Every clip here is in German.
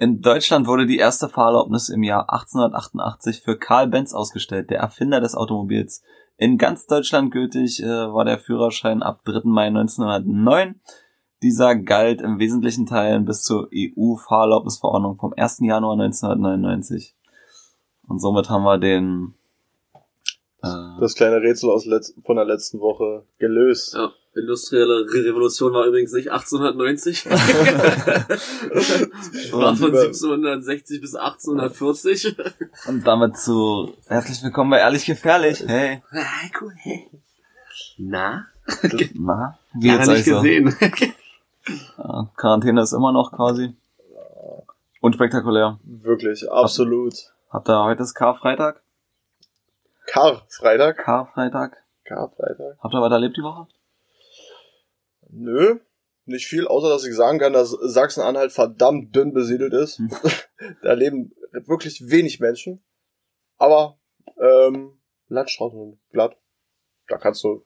In Deutschland wurde die erste Fahrerlaubnis im Jahr 1888 für Karl Benz ausgestellt, der Erfinder des Automobils. In ganz Deutschland gültig äh, war der Führerschein ab 3. Mai 1909. Dieser galt im wesentlichen Teilen bis zur EU-Fahrerlaubnisverordnung vom 1. Januar 1999. Und somit haben wir den äh, Das kleine Rätsel aus von der letzten Woche gelöst. Ja, industrielle Re- Revolution war übrigens nicht 1890. war von 1760 bis 1840. und damit zu herzlich willkommen bei Ehrlich Gefährlich. Hey, Ah, cool. Na? na, wie Lange jetzt nicht so? gesehen. Ja, Quarantäne ist immer noch quasi unspektakulär. Wirklich, absolut. Habt ihr heute ist Karfreitag? Karfreitag. Karfreitag. Karfreitag. Habt ihr was erlebt die Woche? Nö, nicht viel, außer dass ich sagen kann, dass Sachsen-Anhalt verdammt dünn besiedelt ist. Hm. da leben wirklich wenig Menschen. Aber ähm, Landstraßen sind glatt. Da kannst du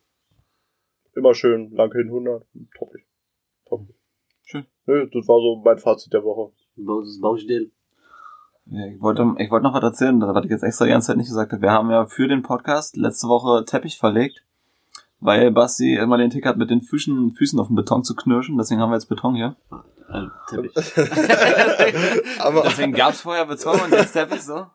immer schön lang hin 100. Toppig. Toppig. Schön. Nö, das war so mein Fazit der Woche. Baustelle. Ja, ich wollte, ich wollte noch was erzählen, das hatte ich jetzt extra die ganze Zeit nicht gesagt. habe. Wir haben ja für den Podcast letzte Woche Teppich verlegt, weil Basti immer den Tick hat, mit den Füßen, Füßen auf den Beton zu knirschen. Deswegen haben wir jetzt Beton hier. Äh, Teppich. Aber Deswegen gab's vorher Beton und jetzt Teppich so.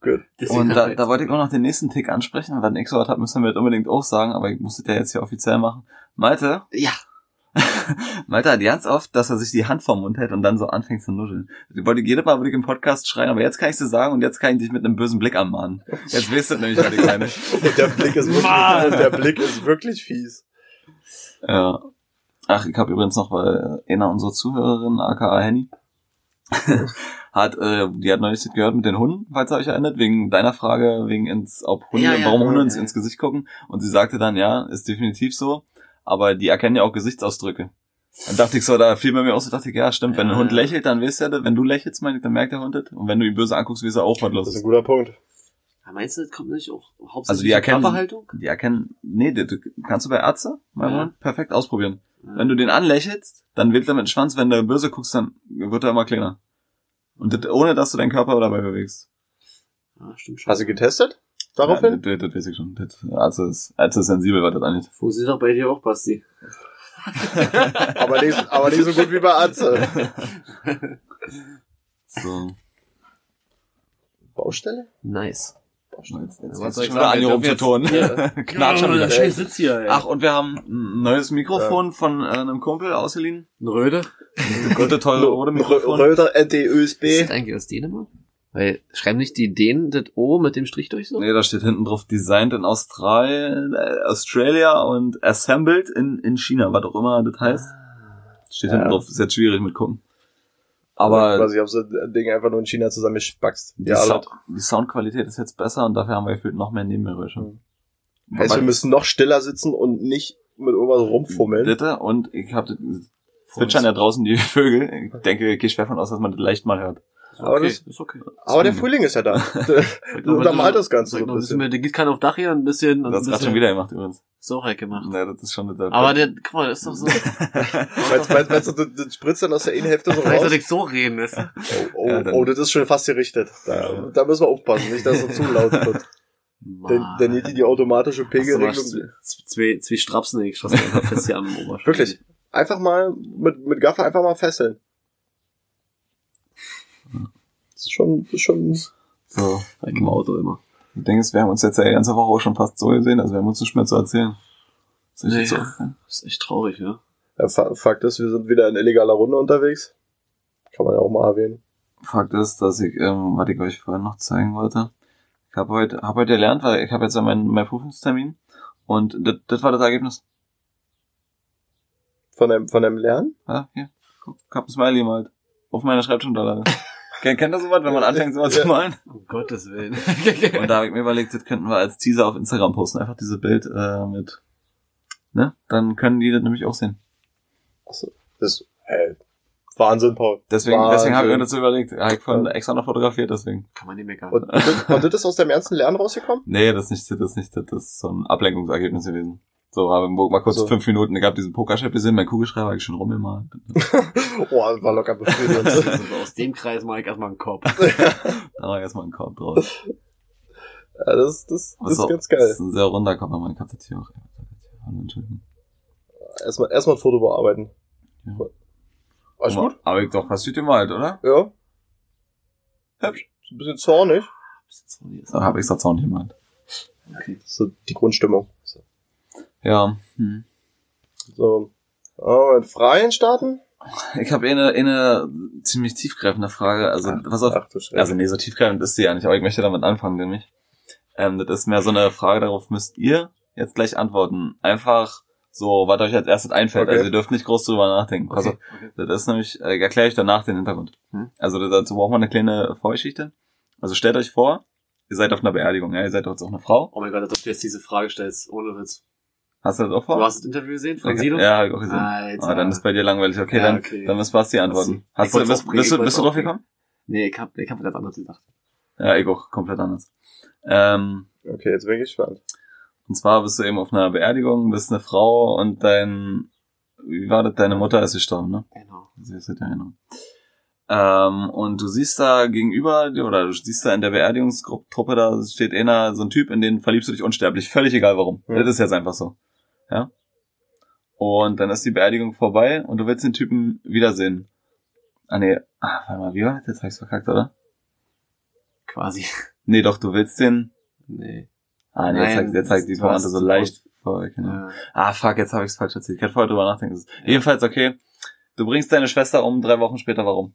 gut. Und da, da wollte ich auch noch den nächsten Tick ansprechen, weil ich so was hab, müssen wir das unbedingt auch sagen, aber ich muss das ja jetzt hier offiziell machen. Malte, ja, Malte hat ganz oft, dass er sich die Hand vorm Mund hält und dann so anfängt zu nuscheln. Ich wollte jedes Mal würde ich im Podcast schreien, aber jetzt kann ich dir sagen und jetzt kann ich dich mit einem bösen Blick anmahnen. Jetzt weißt du nämlich, was ich meine. Der Blick ist wirklich, Mann. der Blick ist wirklich fies. Ja. Ach, ich habe übrigens noch, weil einer unserer Zuhörerinnen, aka Henny, hat, äh, die hat neulich das gehört mit den Hunden, falls ihr euch erinnert, wegen deiner Frage, wegen ins, ob Hunde, Ja, ja, warum ja, Hunde ja. ins Gesicht gucken. Und sie sagte dann, ja, ist definitiv so, aber die erkennen ja auch Gesichtsausdrücke. Dann dachte ich so, da fiel bei mir auch so, dachte ich, ja, stimmt, wenn ein Ja, Hund ja. lächelt, dann weißt du ja, wenn du lächelst, meine ich, dann merkt der Hund das. Und wenn du ihn böse anguckst, weißt du auch, was los Das ist ist. ein guter Punkt. Ja, Meinst du, das kommt nicht auch hauptsächlich Also die erkennen- Körperhaltung? Die erkennen, nee, das kannst du bei Ärzte, mein Ja. Hund, perfekt ausprobieren. Ja. Wenn du den anlächelst, dann wählt er mit dem Schwanz, wenn du böse guckst, dann wird er immer kleiner. Und das, ohne, dass du deinen Körper dabei bewegst. Ja, stimmt schon. Hast du getestet? Daraufhin? Ja, das, das, weiß ich schon. Das, also ist, also ist sensibel, was das angeht. Funktioniert doch bei dir auch, Basti. aber, nicht, aber nicht so gut wie bei Atze. So. Baustelle? Nice. Jetzt, jetzt, Was jetzt soll ich schon wieder dürfen Ton. Knatsch schon wieder. scheiß Sitz hier, ey. Ach, und wir haben ein neues Mikrofon von äh, einem Kumpel ausgeliehen. Ein Röde? Ein gute, tolle, rote Mikrofon. Röder Ist NT-USB. das eigentlich aus Dänemark? Weil, schreiben nicht die Dänen das O mit dem Strich durch so? Nee, da steht hinten drauf Designed in Australien, äh, Australia und Assembled in, in China, was auch immer das heißt. Steht Ja. hinten drauf, ist jetzt schwierig mit gucken. Aber Quasi, ich habe so ein Ding einfach nur in China zusammengespackst. die, Ja, Sound, die Soundqualität ist jetzt besser und dafür haben wir gefühlt noch mehr Nebengeräusche. Mhm. heißt, wir müssen noch stiller sitzen und nicht mit irgendwas rumfummeln. Bitte, und ich habe zwitschern ja draußen die Vögel. Ich denke, ich gehe schwer von aus, dass man das leicht mal hört. Aber, okay, das, ist okay. aber der Frühling ist ja da. Noch untermalt das Ganze so ein bisschen mehr, der geht keiner auf Dach hier, ein bisschen, und Das ein hast gerade schon wieder gemacht übrigens. so halt gemacht. Nee, das ist schon der, Aber der, guck mal, das ist doch so, Meinst, meinst, meinst du, das, das spritzt dann aus der Innenhälfte so vielleicht soll raus? ich so reden, weißt du? Oh, Ja, oh, dann- oh, das ist schon fast gerichtet. Da, da müssen wir aufpassen, nicht, dass es zu laut wird. Denn, denn hier die, die automatische du Pegelregelung. zwei, zwei Strapsen geschossen, einfach fest hier am Oberschenkel. Wirklich. Einfach mal mit, mit Gaffer einfach mal fesseln. Das ist schon, das ist schon. So. Like im Auto immer. Du denkst, wir haben uns jetzt ja die ganze Woche auch schon fast so gesehen, also wir haben uns nicht mehr zu erzählen. Ist Nee. nicht so. Das ist echt traurig, ja. Ja, Fa- Fakt ist, wir sind wieder in illegaler Runde unterwegs. Kann man ja auch mal erwähnen. Fakt ist, dass ich, ähm, was ich euch vorhin noch zeigen wollte. Ich habe heute, hab heute gelernt, weil ich habe jetzt ja meinen mein Prüfungstermin und das, das war das Ergebnis. Von dem, von dem Lernen? Ja, hier. Guck, ich hab ein Smiley gemalt. Auf meiner Schreibtischunterlage. Kennt, kennt ihr sowas, wenn man anfängt, sowas zu malen? Um Gottes Willen. Und da habe ich mir überlegt, das könnten wir als Teaser auf Instagram posten. Einfach diese Bild äh, mit. Ne? Dann können die das nämlich auch sehen. Achso. Das, hey, Wahnsinn, Paul. Deswegen, Wahnsinn. deswegen habe ich mir das so überlegt. Ja, ich von extra noch fotografiert, deswegen. Kann man nicht meckern. Und, und, das- und das ist aus dem ernsten Lernen rausgekommen? Nee, das ist nicht, das ist nicht, das ist so ein Ablenkungsergebnis gewesen. So, haben wir mal kurz So. fünf Minuten, ich hab diesen Pokerchef gesehen, mein Kugelschreiber ich schon rumgemalt. Oh, das war locker befriedigend. Also aus dem Kreis mache ich erstmal einen Kopf. Da war erstmal ein Korb drauf. ja, das, das, das ist So, ganz Das geil. ist ein sehr runder Kopf, aber ich hab das hier auch. Hallo, Entschuldigung. Erstmal, erstmal ein Foto bearbeiten. Ja. Alles gut? Aber ich doch was gemalt, oder? Ja. Hübsch. Ist ein bisschen zornig. Da hab ich das auch nicht gemalt. Okay. Das ist so die Grundstimmung. So. Ja. Hm. so. Oh, mit Freien starten? Ich habe eine, eine ziemlich tiefgreifende Frage. Also, pass auf. Ach. Also, nee, so tiefgreifend ist sie ja nicht, aber ich möchte damit anfangen, nämlich. Ähm, das ist mehr so eine Frage, darauf müsst ihr jetzt gleich antworten. Einfach so, was euch als erstes einfällt. Okay. Also, ihr dürft nicht groß drüber nachdenken. Okay. Das ist nämlich, äh, erkläre ich danach den Hintergrund. Hm. Also dazu braucht man eine kleine Vorgeschichte. Also stellt euch vor, ihr seid auf einer Beerdigung, ja, ihr seid jetzt auch eine Frau. Oh mein Gott, als ob du jetzt diese Frage stellst, ohne Witz. Hast du das auch vor? Du hast das Interview gesehen von Okay. Sido? Ja, hab ich auch gesehen. Alter. Ah, dann ist bei dir langweilig. Okay, Ja, dann, okay. dann müssen Basti antworten. Ich Hast du, bist, bist, du, bist du drauf gekommen? Nee, ich hab, ich hab ganz anders gedacht. Ja, ich auch, komplett anders. Ähm, Okay, jetzt bin ich gespannt. und zwar bist du eben auf einer Beerdigung, bist eine Frau und dein, wie war das, deine Mutter ist gestorben, ne? Genau. Sie ist ja genau. Ähm, und du siehst da gegenüber, dir, oder du siehst da in der Beerdigungstruppe, da steht einer, so ein Typ, in den verliebst du dich unsterblich, völlig egal warum. Hm. Das ist jetzt einfach so. Ja? Und dann ist die Beerdigung vorbei und du willst den Typen wiedersehen. Ah nee, ah, warte mal, wie war das? Jetzt hab ich's verkackt, oder? Quasi. Nee, doch, du willst den. Nee. Ah nee, jetzt Nein, zeigt, jetzt zeigt die Pointe hast- so leicht vor. Genau. Ja. Ah, fuck, jetzt habe ich's falsch erzählt. Ich hätte vorher drüber nachdenken. müssen. Jedenfalls, okay. Du bringst deine Schwester um, drei Wochen später, warum?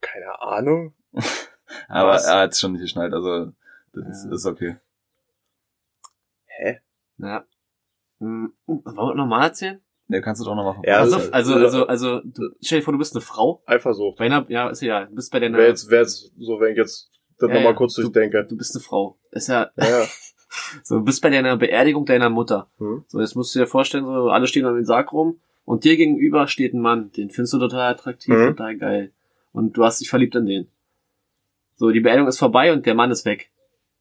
Keine Ahnung. Aber Was? er hat's schon nicht geschnallt, also das Ja. ist okay. Hä? Ja. Hm, Wollen wir nochmal erzählen? Ne, kannst du doch noch machen. Ja, also, also- also, also, also, du, stell dir vor, du bist eine Frau. Eifersucht. Bei einer, ja, ist ja, du bist bei deiner, Wäre jetzt, wär jetzt so, wenn ich jetzt das Ja, nochmal ja. kurz Du- durchdenke. du bist eine Frau. Ist ja, Ja, so, du bist bei deiner Beerdigung deiner Mutter. Hm. So, jetzt musst du dir vorstellen, so, alle stehen um den Sarg rum und dir gegenüber steht ein Mann, den findest du total attraktiv, Mhm. total geil. Und du hast dich verliebt in den. So, die Beerdigung ist vorbei und der Mann ist weg.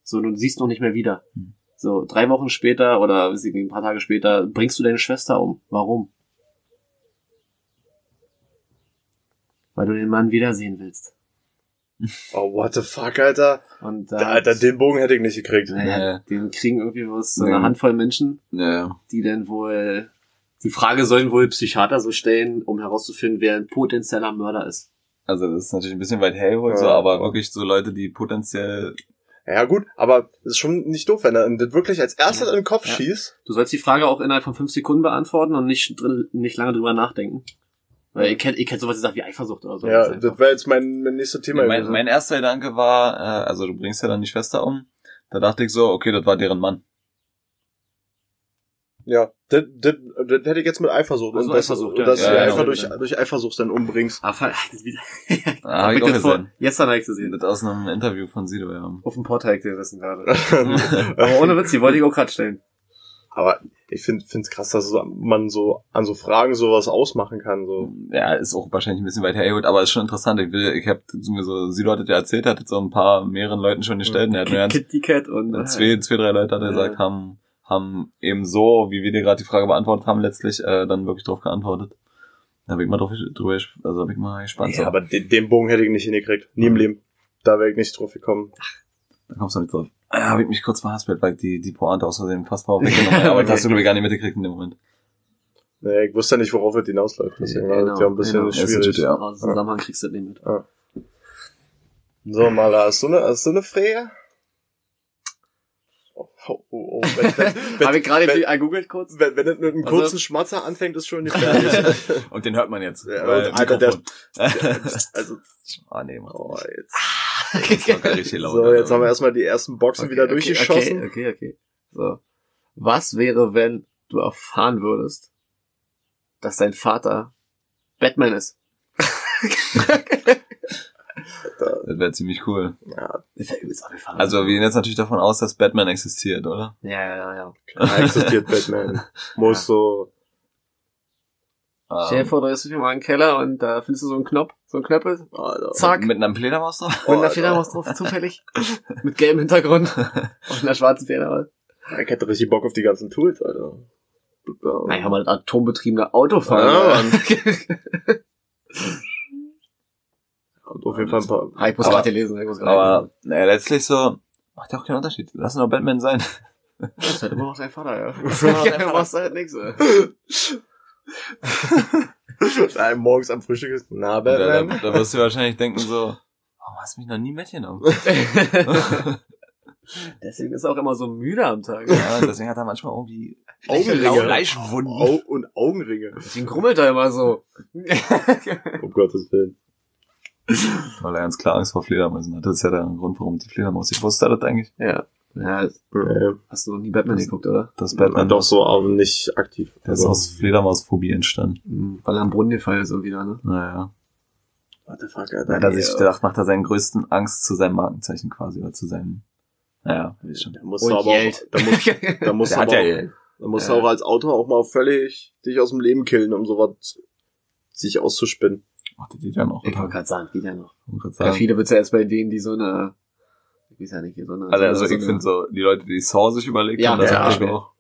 So, du siehst ihn noch nicht mehr wieder. Mhm. So, drei Wochen später oder ein paar Tage später bringst du deine Schwester um. Warum? Weil du den Mann wiedersehen willst. Oh, what the fuck, Alter. Und Da, da, Alter, den Bogen hätte ich nicht gekriegt. naja, den kriegen irgendwie was, so Nee. eine Handvoll Menschen, ja. die dann wohl, die Frage sollen wohl Psychiater so stellen, um herauszufinden, wer ein potenzieller Mörder ist. Also das ist natürlich ein bisschen weit hergeholt, so, Ja. aber wirklich so Leute, die potenziell Ja, gut, aber das ist schon nicht doof, wenn er das wirklich als erstes Ja. in den Kopf Ja. schießt. Du sollst die Frage auch innerhalb von fünf Sekunden beantworten und nicht, drin, nicht lange drüber nachdenken. Weil ihr kennt, ihr kennt sowas, die sagt wie Eifersucht oder so. ja, Das das wäre jetzt mein, mein nächstes Thema mein, gewesen. mein erster Gedanke war, äh, also du bringst ja dann die Schwester um. Da dachte ich so, okay, das war deren Mann. Ja, das, das, das hätte ich jetzt mit Eifersucht. Also und das, Eifersucht, und ja. dass du Ja, die ja, einfach ja. durch, durch Eifersucht dann umbringst. Ah, fuck, das wieder. Ah, hab ich vor- gesehen. Jetzt habe ich gesehen. Das aus einem Interview von Sido, ja. Auf dem Portal gesessen gerade. Aber ohne Witz, die wollte ich auch gerade stellen. Aber ich finde es krass, dass man so an so Fragen sowas ausmachen kann. So. Ja, ist auch wahrscheinlich ein bisschen weit hergeholt, aber ist schon interessant. Ich will, ich habe mir so, Sido hat das ja erzählt, hat jetzt so ein paar mehreren Leuten schon gestellt und er hat mir Kitty Cat und zwei, zwei, drei Leute hat er Ja. gesagt, haben, haben eben so, wie wir dir gerade die Frage beantwortet haben, letztlich äh, dann wirklich drauf geantwortet. Da bin ich mal drauf, drüber, also bin ich mal gespannt. Ja, so. aber den, den Bogen hätte ich nicht hingekriegt. Nie im Leben. Da wäre ich nicht drauf gekommen. Da kommst du nicht drauf. Ja, habe ich mich kurz verhaspelt, weil die, die Pointe aus Versehen fast mal weggenommen habe. Aber das hast du, glaube ich, gar nicht mitgekriegt in dem Moment. Nee, ich wusste ja nicht, worauf es hinausläuft. Deswegen war das ja ein bisschen genau. Das ist schwierig. ja. Zusammenhang kriegst du das nicht mit. So, Maler, hast du eine, hast du eine Frage? Oh, oh, oh, oh. Wenn, wenn, wenn, Habe ich gerade wenn, gegoogelt kurz? wenn, wenn es mit einem Also- kurzen Schmatzer anfängt, ist schon gefährlich. Und den hört man jetzt. Ja, weil und Alter, der- Mikrofon. also, Ah, nee, mach oh, jetzt. laut. So, jetzt haben wir erstmal die ersten Boxen wieder Okay, durchgeschossen. Okay, okay, okay. So. Was wäre, wenn du erfahren würdest, dass dein Vater Batman ist? Das wäre ziemlich cool. Ja, Das wäre übelst abgefahren. Also wir gehen jetzt natürlich davon aus, dass Batman existiert, oder? Ja, ja, ja. klar existiert Batman. Muss so. Stell dir Ähm, vor, du bist mal im Keller und da findest du so einen Knopf, so einen Knöppel, Alter. zack, Mit einem Fledermaus drauf? da steht da was drauf, zufällig, mit gelbem Hintergrund und einer schwarzen Federmaus. Ich hätte richtig Bock auf die ganzen Tools, Alter. Ja. Naja, mal das atombetriebene Autofahren. Ja, Ja, Und auf jeden Fall ein paar. ah, ich muss Aber- gerade lesen. Ich muss gerade Aber naja, letztlich so, macht ja auch keinen Unterschied. Lass ihn doch Batman sein. Das ist halt immer noch dein Vater, ja. Du machst halt nichts. ey. Nein, morgens am Frühstück ist. Na, Da, da, Batman. da wirst du wahrscheinlich denken so, warum hast du mich noch nie mitgenommen? Deswegen ist er auch immer so müde am Tag. ja, deswegen hat er manchmal irgendwie Augenringe. Fleischwunden. Au und Augenringe. Deswegen grummelt er immer so. Um Gottes Willen. Weil er ganz klar Angst vor Fledermäusen hat. Das ist ja der Grund, warum die Fledermaus sich wusste das eigentlich. ja. Ja, hast du noch nie Batman geguckt, oder? Das Batman doch so, aber nicht aktiv. Der ist aus Fledermausphobie entstanden. Mhm, Weil er am Brunnen gefallen ist wieder, ne? Naja. What the fuck, Da Alter. hat er sich gedacht, macht er seinen größten Angst zu seinem Markenzeichen quasi, oder zu seinem, naja, wie schon. Da musst du aber Geld. auch, da musst, da musst du aber auch, Geld. da musst du Ja. auch als Autor auch mal völlig dich aus dem Leben killen, um sowas sich auszuspinnen. Ach, das geht ja noch. Ich wollte gerade sagen, geht ja noch. Ich wollte Ja, sagen. viele wird's ja erst bei denen, die so eine, ich weiß ja nicht, so eine, Also, also so ich finde so, die Leute, die Saw sich überlegt Ja, haben, das ja, ja, ich okay. auch.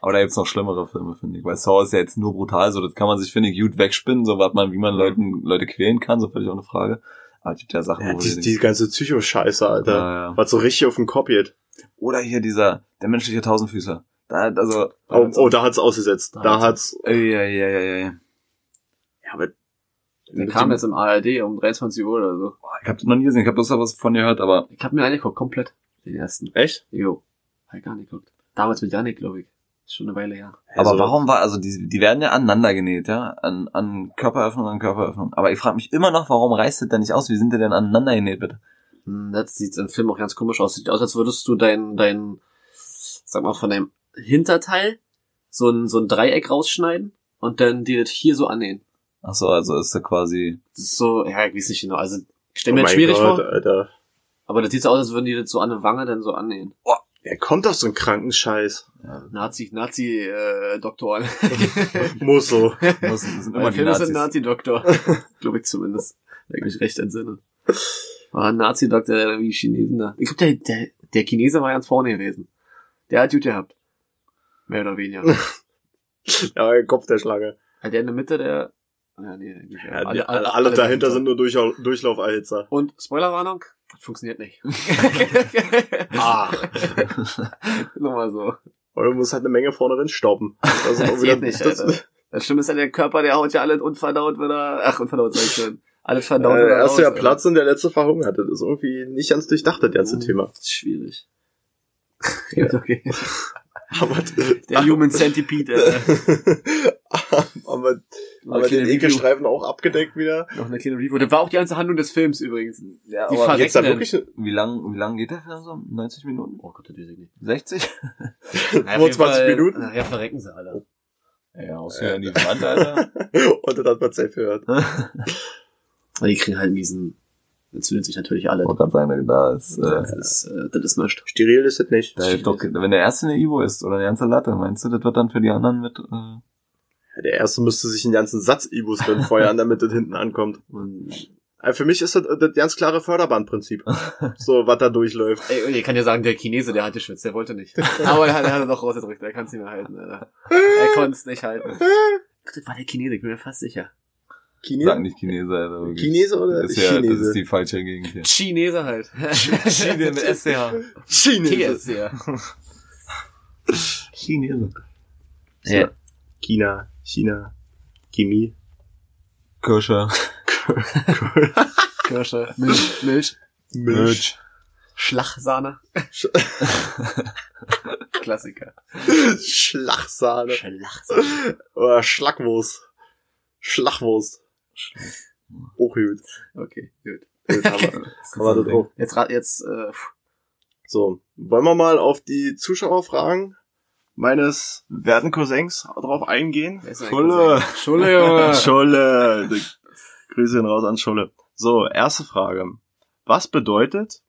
Aber da gibt's noch schlimmere Filme, finde ich. Weil Saw ist ja jetzt nur brutal, so das kann man sich, finde ich, gut wegspinnen, so was man, wie man Leuten, Leute quälen kann, so völlig auch eine Frage. Aber es gibt ja Sachen, Ja, wo die, die ganze Psycho-Scheiße, Alter. ja, ja. Was so richtig auf den Kopf geht. Oder hier dieser, der menschliche Tausendfüßler. Da, also, Oh, oh, da hat's ausgesetzt. Da Da hat's- hat's, ja, ja, ja, ja, ja. ja, aber, Der kam jetzt im ARD um 23 Uhr oder so. Ich habe noch nie gesehen, ich habe bloß da was von gehört, aber Ich hab mir angeguckt, komplett. Den ersten. echt? Jo. Hab ich gar nicht geguckt. Damals mit Janik, glaube ich. Ist schon eine Weile her. Aber Also, warum war, also die, die werden ja aneinander genäht, ja, an, an Körperöffnung an Körperöffnung. Aber ich frage mich immer noch, warum reißt das denn nicht aus? Wie sind die denn aneinander genäht, bitte? Hm, Das sieht im Film auch ganz komisch aus. Sieht aus, als würdest du dein, dein, sag mal, von deinem Hinterteil so ein, so ein Dreieck rausschneiden und dann dir das hier so annähen. Ach so, also ist da quasi, Das ist so, ja, ich weiß nicht genau. Also, ich stell oh mir das mein schwierig Gott, vor, Alter. aber das sieht so aus, als würden die das so an der Wange dann so annähen. Wer kommt auf so einen kranken Scheiß? Nazi, Nazi, äh, Doktoren. Muss so. muss, sind immer Film ist ein. Nazi-Doktor. Glaube ich zumindest. Wenn ich mich recht entsinne. War ein Nazi-Doktor, der wie Chinesen da. Ich glaube, der, der, der Chinese war ganz vorne gewesen. Der hat gut gehabt. Mehr oder weniger. Ja, der Kopf der Schlange. Hat der in der Mitte der. Ja, nee, nicht. Ja, alle, alle, alle dahinter sind nur Durch Durchlauferhitzer. Und Spoilerwarnung, das funktioniert nicht. Ah. Nur mal so. Oder du musst halt eine Menge vorne drin stauben. Das, ist Das geht nicht, das, Alter. Das Schlimme ist ja, der Körper, der haut ja alles unverdaut wieder. Ach, unverdaut sag ich schon. Alles verdaut äh, wieder. erst ja Platz und der letzte verhungert. Das ist irgendwie nicht ganz durchdacht, das ganze Uh. Thema. Das ist schwierig. Ja, okay. Aber, Der Human Centipede, äh, aber, aber kleine den. Ekelstreifen auch abgedeckt wieder. Noch eine kleine Review. Das war auch die ganze Handlung des Films übrigens. Ja, Die aber Jetzt da wirklich wie lang, wie lang geht der Film so? 90 Minuten? Oh Gott, das weiß ich nicht. 60? Na, auf jeden 25 Fall- Minuten. Nachher verrecken sie alle. Ja, aus in die Wand, Alter. und das hat man safe gehört. Aber die kriegen halt einen miesen, entzündet sich natürlich alle. Wollte gerade sagen, da ist, äh, Das ist, äh, das ist nichts. Steril ist das nicht. da doch, wenn der erste eine Ivo ist oder eine ganze Latte, meinst du, das wird dann für die anderen mit, äh, Der erste müsste sich einen ganzen Satz Ibus drin feuern, damit das hinten ankommt. Und, Äh, Für mich ist das das ganz klare Förderbandprinzip. So, was da durchläuft. ey, ich kann ja sagen, der Chinese, der hatte Schwitz, der wollte nicht. Aber der, hat- der hat er doch rausgedrückt, der kann es nicht mehr halten, Alter. Er konnte es nicht halten. Das war der Chinese, ich bin mir fast sicher. Chinese? sagen nicht Chinese, Alter. wirklich. Chinese oder Das ist ja, das Chinese? ist die falsche Gegend hier. Chinese halt. Chine mit SCH. Chinese. Ja. Chinese. Ja. China, China, Chemie. Kirsche. Kirsche, Milch, Milch, Milch. Schlachsahne. Klassiker. Schlachsahne. Schlachsahne. Oder Schlackwurst. Schlachwurst. Auch gut. Okay, gut. Gut, das auch. Jetzt, rat- jetzt, äh, So, wollen wir mal auf die Zuschauerfragen meines werten Cousins drauf eingehen? Schulle. Schulle, Junge. Schulle. Grüße raus an Schulle. So, erste Frage. Was bedeutet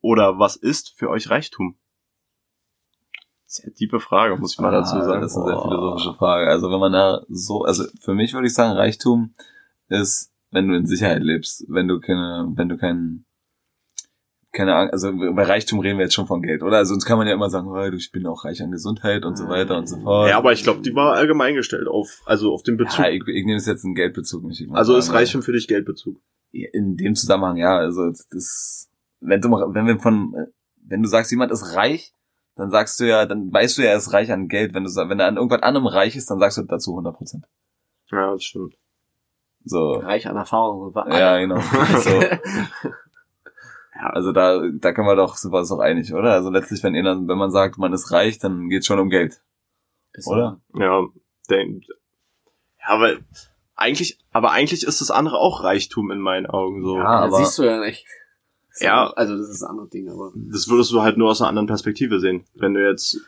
oder was ist für euch Reichtum? Sehr tiefe Frage, muss ich mal dazu Ah, sagen. Das ist eine sehr philosophische Frage. Also wenn man da so, also für mich würde ich sagen, Reichtum ist, wenn du in Sicherheit lebst, wenn du keine, wenn du kein, keine Ahnung, also bei Reichtum reden wir jetzt schon von Geld, oder? Also sonst kann man ja immer sagen, oh, ich bin auch reich an Gesundheit und so weiter und so fort. Ja, aber ich glaube, die war allgemein gestellt auf, also auf den Bezug. Ja, ich, ich nehme es jetzt in Geldbezug nicht. Also ist Reichtum für dich Geldbezug. In dem Zusammenhang, ja, also das, wenn du, wenn wir von, wenn du sagst, jemand ist reich, dann sagst du ja, dann weißt du ja, er ist reich an Geld. Wenn du, wenn er an irgendwas anderem reich ist, dann sagst du dazu 100 Prozent. Ja, das stimmt. So. Reich an Erfahrung. Ja, genau. So. Also da, da kann man doch, sind wir uns doch einig, oder? Also letztlich, wenn, wenn man sagt, man ist reich, dann geht's schon um Geld, Ist oder? Ja, denk, ja, weil eigentlich, aber eigentlich ist das andere auch Reichtum in meinen Augen so. Ja, Ja, aber- siehst du ja nicht. Ja. Also das ist ein anderes Ding, aber. Das würdest du halt nur aus einer anderen Perspektive sehen. Wenn du jetzt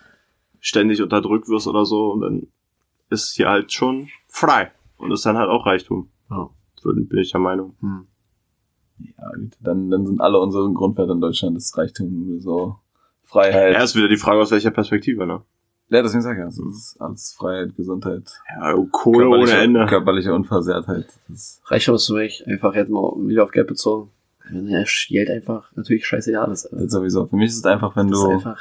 ständig unterdrückt wirst oder so, dann ist hier halt schon frei. Und ist dann halt auch Reichtum. Ja. Bin bin ich der Meinung. Hm. Ja, gut. Dann, dann sind alle unsere Grundwerte in Deutschland das Reichtum, so Freiheit. Ja, ist wieder die Frage, aus welcher Perspektive, ne? Ja, deswegen sag ich ja, es ist alles Freiheit, Gesundheit, Ja, Kohle ohne Ende. körperliche Unversehrtheit. Das Reichtum ist für mich einfach jetzt mal wieder auf Geld bezogen. Ja, Geld einfach natürlich scheißegal ist. das sowieso. Für mich ist es einfach, wenn Das ist du, einfach,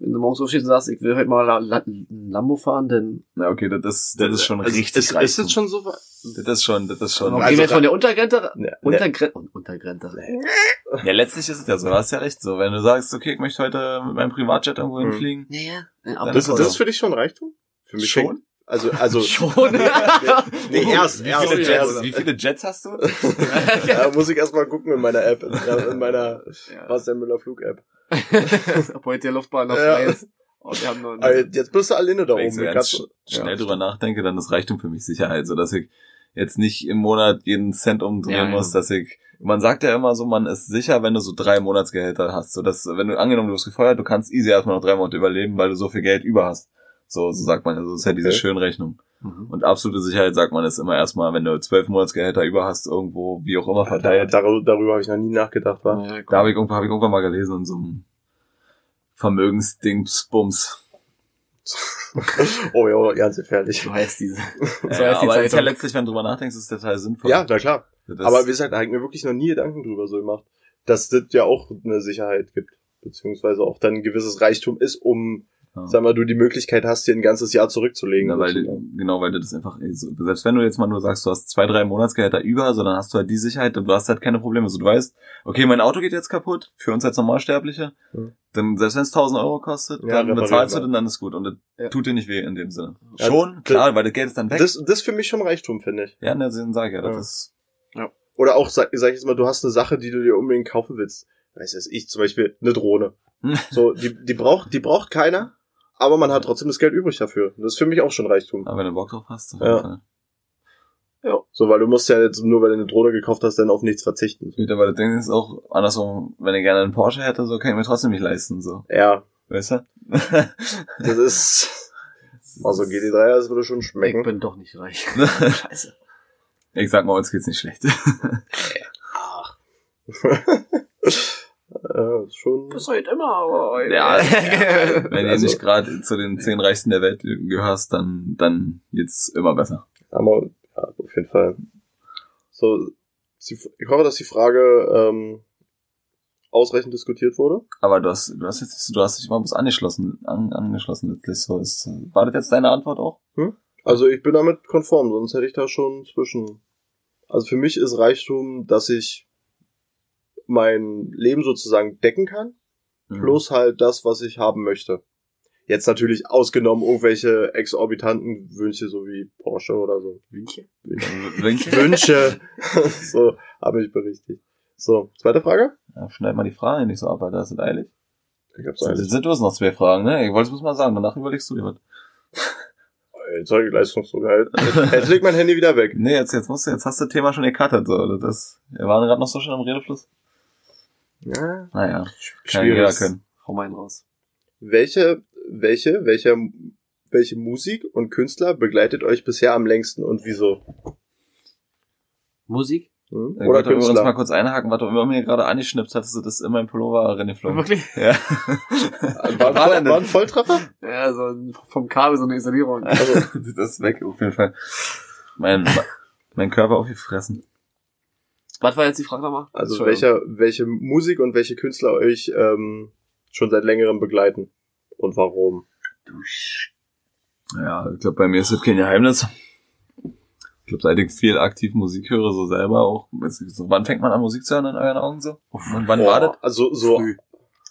wenn du morgens aufstehst und sagst, ich will heute mal ein Lambo fahren, dann na okay, das ist, das ist schon Also, richtig Ist, ist das schon so? Das ist schon, das ist schon. okay, Also gehen wir von der Untergrenze, Ne, ne, Untergrenze, Untergrenze. Ja, letztlich ist es ja so, du hast ja recht. So, wenn du sagst, okay, ich möchte heute mit meinem Privatjet irgendwo Hm. hinfliegen, Ja, ja. Dann Aber das, ist das ist für dich schon Reichtum? Für mich Schon? Also, also, schon. nee, erst, wie erst, viele, Jets, erst. wie viele Jets hast du? Ja, muss ich erstmal gucken in meiner App, in, in meiner Ja. Bastian Müller Flug App. Ob heute der Luftbahn noch Ja. Und wir haben nur Aber jetzt bist du alleine da Wenn oben. ich so ganz sch- schnell Ja, drüber nachdenke, dann ist Reichtum für mich Sicherheit, so dass ich jetzt nicht im Monat jeden Cent umdrehen Ja, ja. muss, dass ich, man sagt ja immer so, man ist sicher, wenn du so drei Monatsgehälter hast, so dass, wenn du angenommen, du wirst gefeuert, du kannst easy erstmal noch drei Monate überleben, weil du so viel Geld über hast. So, so sagt man, also das ist ja diese Okay. Schönrechnung. Mhm. Und absolute Sicherheit sagt man ist immer erstmal, wenn du zwölf Monatsgehälter über hast, irgendwo, wie auch immer verteilt. darüber darüber habe ich noch nie nachgedacht, war. Ja, Da habe ich, irgendwo- hab ich irgendwann mal gelesen in so einem Vermögensdingsbums. Oh ja, ganz gefährlich. So heißt diese. So Ja, heißt die aber ist ja Zeitung. letztlich, wenn du drüber nachdenkst, ist das total sinnvoll. Ja, na klar. Das, Aber wie gesagt, da habe ich mir wirklich noch nie Gedanken drüber so gemacht, dass das ja auch eine Sicherheit gibt. Beziehungsweise auch dann ein gewisses Reichtum ist, um, Ja. sag mal, du die Möglichkeit hast, dir ein ganzes Jahr zurückzulegen. Ja, weil, sozusagen. genau, weil du das einfach, so, selbst wenn du jetzt mal nur sagst, du hast zwei, drei Monatsgehälter über, so dann hast du halt die Sicherheit und du hast halt keine Probleme. So, du weißt, okay, mein Auto geht jetzt kaputt, für uns als Normalsterbliche, Mhm. dann, selbst wenn es 1000 Euro kostet, Ja, dann bezahlst du den, dann ist gut und das Ja. tut dir nicht weh in dem Sinne. Ja, Schon, klar, weil das Geld ist dann weg. das, das ist für mich schon Reichtum, finde ich. ja, ne, dann sag ich ja, das Ja. ist, Oder auch, sag, sag ich jetzt mal, du hast eine Sache, die du dir unbedingt kaufen willst. Weiß es ich, zum Beispiel eine Drohne. Hm. So, die, die braucht, die braucht keiner, aber man hat trotzdem das Geld übrig dafür. Das ist für mich auch schon Reichtum. aber wenn du Bock drauf hast, auf Ja. Fall. So, weil du musst ja jetzt nur, weil du eine Drohne gekauft hast, dann auf nichts verzichten. Gut, aber das Ding ist auch andersrum, wenn ich gerne einen Porsche hätte, so kann ich mir trotzdem nicht leisten, so. Ja, Weißt du? das ist, also GT3, das würde schon Ich schmecken. bin doch nicht reich. Scheiße. ich sag mal, uns geht's nicht schlecht. Ach. ja, ist schon. Bis heute immer, aber Ja, ja, wenn Also- ihr nicht gerade zu den zehn reichsten der Welt gehörst, dann, dann jetzt immer besser. Aber, ja, auf jeden Fall. So, ich hoffe, dass die Frage ähm, ausreichend diskutiert wurde. Aber du hast, du hast jetzt, du hast dich mal was angeschlossen, an, angeschlossen letztlich so. Ist, war das jetzt deine Antwort auch? Also ich bin damit konform, sonst hätte ich da schon zwischen. Also für mich ist Reichtum, dass ich mein Leben sozusagen decken kann, Mhm. plus halt das, was ich haben möchte. Jetzt natürlich ausgenommen irgendwelche exorbitanten Wünsche, so wie Porsche oder so. Wünche? Winke? Wünsche. so, habe ich berichtigt. So, zweite Frage? Ja, schneid mal die Frage nicht so ab, Alter, ist eilig. Ich hab's Jetzt eigentlich. sind du noch zwei Fragen, ne? Ich wollte es mal sagen, danach überlegst du dir was. Jetzt sag ich Leistungsdruck. Jetzt, jetzt leg mein Handy wieder weg. Nee, jetzt, jetzt musst du, jetzt hast du das Thema schon gecuttet, so. Das, wir waren gerade noch so schön am Redefluss. Ja. Naja, kann jeder können. Hau meinen raus. Welche, welche, welche, welche Musik und Künstler begleitet euch bisher am längsten und wieso? Musik? Hm? Ich Oder wollte übrigens mal Künstler. kurz einhaken, was du immer mir gerade angeschnippt hattest, du das in meinem Pullover reingeflogen. Wirklich? Ja. War, War war, war ein Volltreffer? Ja, so ein- vom Kabel so eine Isolierung. Also, das ist weg, auf jeden Fall. Mein, mein Körper aufgefressen. Was war jetzt die Frage nochmal? also welcher, welche Musik und welche Künstler euch ähm, schon seit längerem begleiten und warum? Ja, ich glaube, bei mir ist das kein Geheimnis. Ich glaube, seit ich viel aktiv Musik höre, so selber auch. So, wann fängt man an, Musik zu hören in euren Augen so? Und wann war das? Also so, Früh.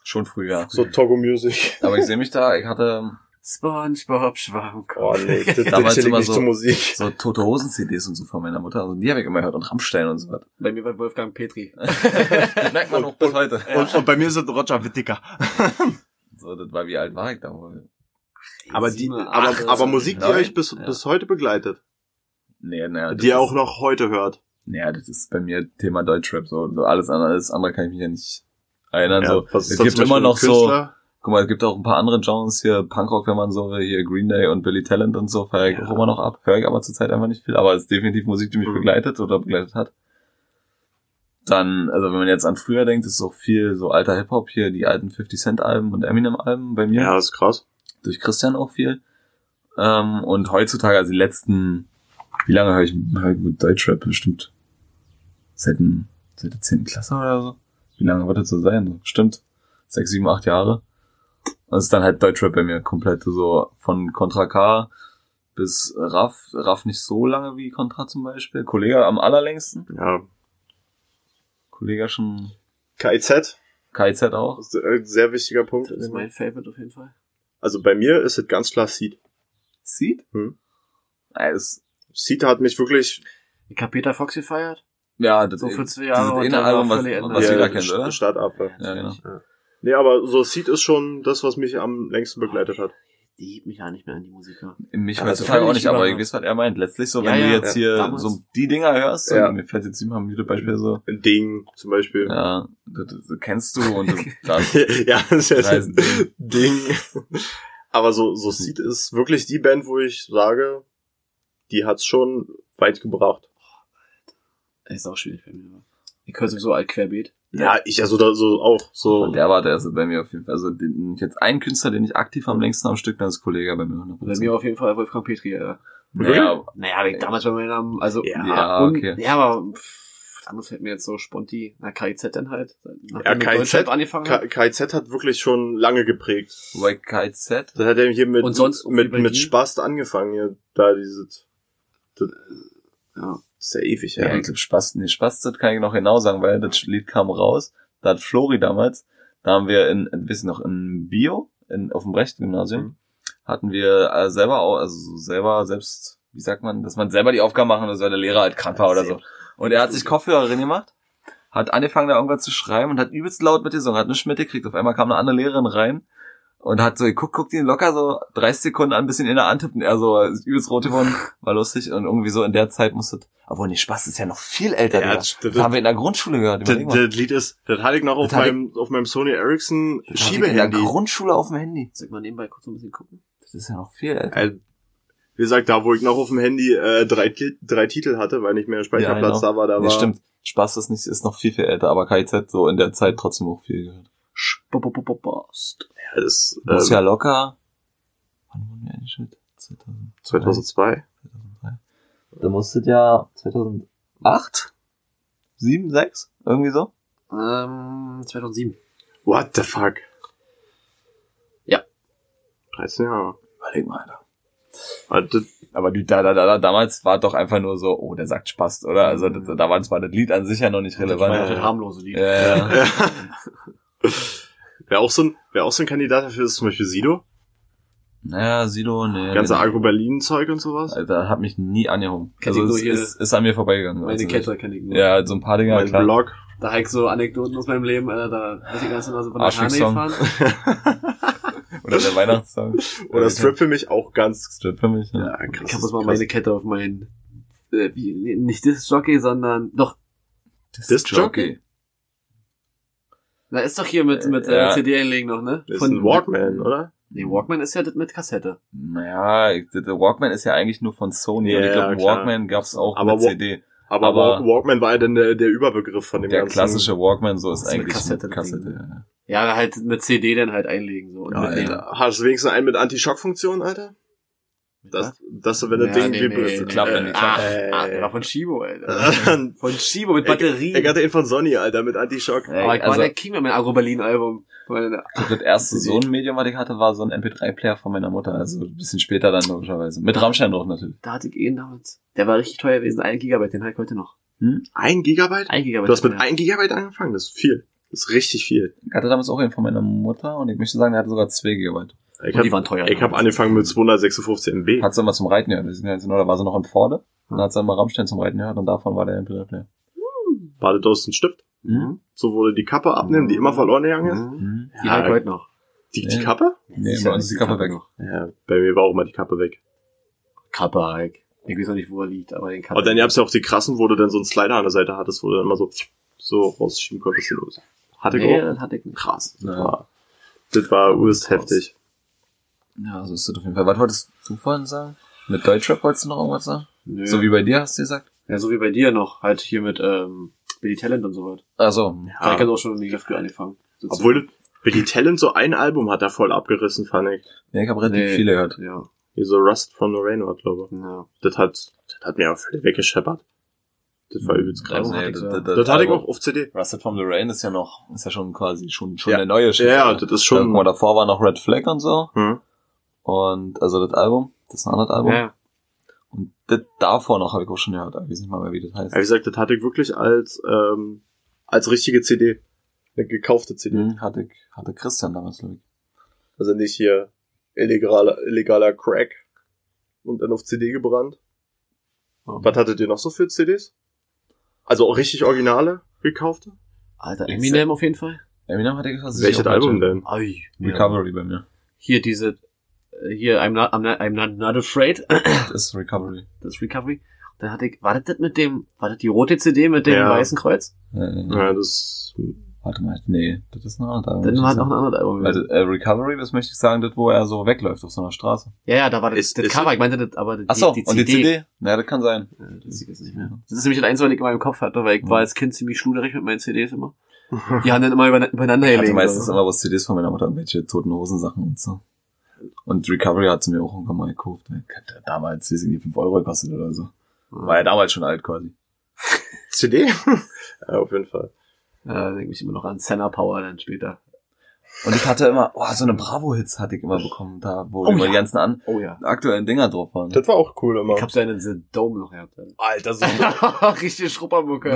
Schon früh, ja. so Togo Music. Aber ich sehe mich da, ich hatte SpongeBob Schwammkopf. Oh nee, das, das Damals immer so- Musik. so Tote Hosen CDs und so von meiner Mutter. Also die habe ich immer gehört und Rammstein und so was. Bei mir war Wolfgang Petri. das merkt man auch bis heute. Und, und bei mir ist es Roger Whittaker. So, das war wie alt war ich da wohl? Aber die, aber, acht, aber Musik, die euch bis, Ja. bis heute begleitet. Nee, nee. das Die ihr auch noch heute hört. Ja, das ist bei mir Thema Deutschrap so. so alles andere, alles andere kann ich mich ja nicht erinnern. so. was ist es gibt immer noch ein so, Künstler? Guck mal, es gibt auch ein paar andere Genres hier, Punkrock, wenn man so will, hier Green Day und Billy Talent und so, feiere ich Ja. auch immer noch ab. Höre ich aber zurzeit einfach nicht viel, aber es ist definitiv Musik, die mich Mhm. begleitet oder begleitet hat. Dann, also wenn man jetzt an früher denkt, ist auch viel so alter Hip-Hop hier, die alten 50 Cent Alben und Eminem Alben bei mir. Ja, das ist krass. durch Christian auch viel. Ähm, und heutzutage, also die letzten, wie lange höre ich, höre ich mit Deutschrap bestimmt? Seit, seit der 10. Klasse oder so? Wie lange wird das so sein? Bestimmt sechs, sieben, acht Jahre. Es ist dann halt Deutschrap bei mir komplett so von Contra K bis Raff. Raff nicht so lange wie Contra zum Beispiel. Kollege am allerlängsten. Ja. Kollege schon KIZ, KZ auch. ist ein sehr wichtiger Punkt. Das ist mein Favorite auf jeden Fall. Also bei mir ist es ganz klar Seed. Seed? Hm. Ja, ist, Seed hat mich wirklich Ich hab Peter Fox gefeiert. ja das So für zwei Jahre und eine dann Album, was, was ja, jeder kennt, oder? Startaffe. Ja, genau. Nee, aber so Seed ist schon das, was mich am längsten begleitet hat. Die hebt mich ja nicht mehr an die Musiker. Mich Ja, heutzutage auch nicht, aber ihr wisst, was er meint. Letztlich so, Ja, wenn du ja, jetzt ja, hier damals. so die Dinger hörst, Ja. und mir fällt jetzt immer ein gutes Beispiel so, Ein Ding zum Beispiel. ja, das, das kennst du und du, das, ja, das ist ja Reisen. ein Ding. Aber so, so Seed ist wirklich die Band, wo ich sage, die hat's schon weit gebracht. Das ist auch schwierig bei mir. Ich höre sowieso alt querbeet. Ja, ich also da so auch so. und der war der ist bei mir auf jeden Fall, also den, jetzt ein Künstler, den ich aktiv am längsten am Stück, dann ist Kollege bei mir 100%. Bei mir auf jeden Fall Wolfgang Petri, ja. naja, Naja, ich damals bei meinem Namen, also, Ja, ja, und, okay. ja, aber, pff, anderes fällt mir jetzt so sponti, na, KIZ dann halt. Ja, KIZ angefangen. KIZ hat wirklich schon lange geprägt. Wobei KZ, Das hat er hier mit, Und sonst mit, mit? Spast angefangen, hier, da dieses, das, Ja. ist ja ewig, ja, ja. ich glaub, Spaß, nee, Spaß, das kann ich noch genau sagen, weil das Lied kam raus, da hat Flori damals, da haben wir in, ein bisschen noch in Bio, in, auf dem Brecht-Gymnasium, Mhm. hatten wir äh, selber auch, also so selber selbst, wie sagt man, dass man selber die Aufgaben machen muss, weil der Lehrer halt krank war oder so. Und er hat sich Kopfhörer drin gemacht, hat angefangen da irgendwas zu schreiben und hat übelst laut mitgesungen, hat nichts mitgekriegt. Auf einmal kam eine andere Lehrerin rein und hat so, guckt, guckt ihn locker so 30 Sekunden an, ein bisschen in der Hand und er so, übelst rot geworden, war lustig und irgendwie so in der Zeit musste, obwohl nee, Spaß ist ja noch viel älter, Ja, das- das, das- haben wir in der Grundschule gehört, Das, das Lied ist, das hatte ich noch auf meinem, auf meinem Sony Ericsson ich in der Schiebehandy. Grundschule auf dem Handy. Soll ich mal nebenbei kurz ein bisschen gucken? Das ist ja noch viel älter. Äh, Wie gesagt, da wo ich noch auf dem Handy äh, drei, drei Titel hatte, weil nicht mehr Speicherplatz genau. da war, da Nee, war. stimmt. Spaß ist nicht, ist noch viel, viel älter, aber KIZ so in der Zeit trotzdem auch viel gehört. Post. Ja, das, äh, Borussia locker. Wann wurden wir eingestellt? 2000, 2002. 2003. Da musstet ja 2008? 7, 6? Irgendwie so? Ähm, 2007. What the fuck? Ja. 13 Jahre. Überleg mal, Alter. Also, Aber die, da, da, da, damals war doch einfach nur so, oh, der sagt Spaß, oder? Also da, damals war das Lied an sich ja noch nicht Das war ja relevant. das harmlose Lied. Ja, ja. Wäre auch so ein, wäre auch so ein Kandidat dafür ist zum Beispiel Sido. Naja, Sido, nee. Ganze. Agro-Berlin-Zeug und sowas. Alter, hat mich nie angehoben. Kenn Also es hier- ist, ist an mir vorbeigegangen. Meine Also, Kette kenne ich nur. Ja, so ein paar Dinger, mein klar. Blog. Da habe ich so Anekdoten aus meinem Leben, äh, da weiß ich ganz genau so von der Hane Arschfick-Song. gefahren. Oder der Weihnachtssong. Oder Strip für mich auch ganz. Strip für mich, ja. Ja, krass. Ich habe mal krass. meine Kette auf meinen, äh, wie, nicht Disc Jockey, sondern, doch, Disc Jockey? Da ist doch hier mit, mit äh, Ja. CD einlegen noch, ne? Das ist ein Walkman, oder? Nee, Walkman ist ja das mit Kassette. Naja, der Walkman ist ja eigentlich nur von Sony. Ja, und ich glaube. Walkman gab's auch Aber mit Wa- CD. Aber, Aber- Walk- Walkman war ja dann der, der Überbegriff von dem Der ganzen. klassische Walkman, so ist eigentlich Kassette, Kassette. Ja. Ja, halt mit CD dann halt einlegen so und Ja. Alter. Hast du wenigstens einen mit Anti-Schock-Funktion, Alter? Das, dass du, wenn das Ja, Ding nee, vibriert. nee, klappt, nee. Ah, klappt. ah, Äh. der war von Shibo, Alter. Von Shibo mit Batterie. Ich hatte ihn von Sony, Alter, mit Anti-Schock. Ey, Aber ich war also- der King mit meinem Agro Berlin Album. Meine- Das erste so ein Medium, was ich hatte, war so ein MP3-Player von meiner Mutter, also ein bisschen später dann logischerweise. Mit Rammstein drauf natürlich. Da hatte ich ihn damals. Der war richtig teuer gewesen, ein Gigabyte, den habe ich heute noch. Ein Gigabyte? Ein Gigabyte. Du hast mit ja. ein Gigabyte angefangen? Das ist viel. Das ist richtig viel. Ich hatte damals auch einen von meiner Mutter und ich möchte sagen, der hatte sogar 2 GB. Ich Und hab, die waren teuer. ich habe angefangen mit 256 MB. Hat sie immer zum Reiten gehört. Wir sind ja jetzt, da war sie noch in Forde. Und dann hat sie immer Rammstein zum Reiten gehört und davon war der MP3-Player. War das aus ein Stift? Mhm. So wurde die Kappe abnehmen, die immer verloren gegangen ist. Mhm. Mhm. Die Ja, ich heute noch. Die, die. Kappe? Nee, bei uns ist die Kappe weg. noch. Ja, bei mir war auch mal die Kappe weg. Kappe, Ike. Ich weiß noch nicht, wo er liegt, aber den Kappe. Und dann gab's ja auch die krassen, wo du dann so einen Slider an der Seite hattest, wo du dann immer so, so rausschieben konntest. Los. Hatte ich nee, auch. das hatte ich nicht. Krass. Das war, das war urst heftig. Ja, so ist das auf jeden Fall. Was wolltest du vorhin sagen? Mit Deutschrap wolltest du noch irgendwas sagen? Nö. So wie bei dir, hast du gesagt? ja, so wie bei dir noch. Halt hier mit ähm, Billy Talent und so was. Ach so. Da hab ich auch schon mega früh angefangen. So zu- Obwohl Billy Talent so ein Album hat er voll abgerissen, fand ich. Ja, ich habe relativ Nee. viele gehört. Ja, Wie so Rust von Lorraine, glaube ich. ja. Das hat, das hat mir auch völlig weggescheppert. Das war übelst krass. Album hatte ich so. Das hatte ich auch auf CD. Rusted from Lorraine ist ja noch, ist ja schon quasi schon, schon Ja. der neue Shit. Ja, ja, das ist Schon. schon. Guck mal, davor war noch Red Flag und so. Hm. Und, also das Album, das ist ein anderes Album. ja. Und das davor noch habe ich auch schon gehört, aber ich weiß nicht mal mehr, wie das heißt. Ja, wie gesagt, das hatte ich wirklich als, ähm, als richtige CD. Eine gekaufte CD. Mhm, hatte ich, hatte Christian damals, glaube ich. Also nicht hier illegaler, illegaler Crack und dann auf CD gebrannt. Was hattet ihr noch so für CDs? Also auch richtig originale gekaufte? Alter, Eminem auf jeden Fall. Eminem hatte ich gesagt, Welches Album denn? Ai, Recovery bei mir. Hier diese, hier, I'm not, I'm not, I'm not, not afraid. Das ist Recovery. das Recovery. Dann hatte ich, war das das mit dem, war das die rote CD mit dem Ja. weißen Kreuz? Äh, Ja, das, Warte mal, nee, das ist ein anderes Album. Dann war ich noch ein anderes Album. Weil, das, äh, Recovery, das möchte ich sagen, das, wo er so wegläuft auf so einer Straße. ja, ja, da war das, Ist- das ist- Cover, ich meinte das, aber die, Ach so, die und CD. die CD? Ja, das kann sein. Ja, das jetzt nicht mehr. Das ist nämlich das Einzige, was ich immer im Kopf hatte, weil ich war als Kind ziemlich schluderig mit meinen CDs immer. Die haben dann immer über- übereinander Ich hatte gelegen. meistens immer was CDs von meiner Mutter, irgendwelche toten Hosensachen und so. Und Recovery hat sie mir auch irgendwann mal gekauft. Ich hatte Damals, wie sie die 5 Euro gekostet oder so. War ja damals schon alt quasi. CD? ja, auf jeden Fall. Ja, denke ich immer noch an Senna Power dann später. Und ich hatte immer, oh, so eine Bravo-Hits hatte ich immer bekommen, da, wo Oh immer ja. die ganzen an, Oh ja. aktuellen Dinger drauf waren. Das war auch cool immer. Ich hab so einen The Dome noch gehabt. Alter. Alter, so, Richtige Schruppermucke.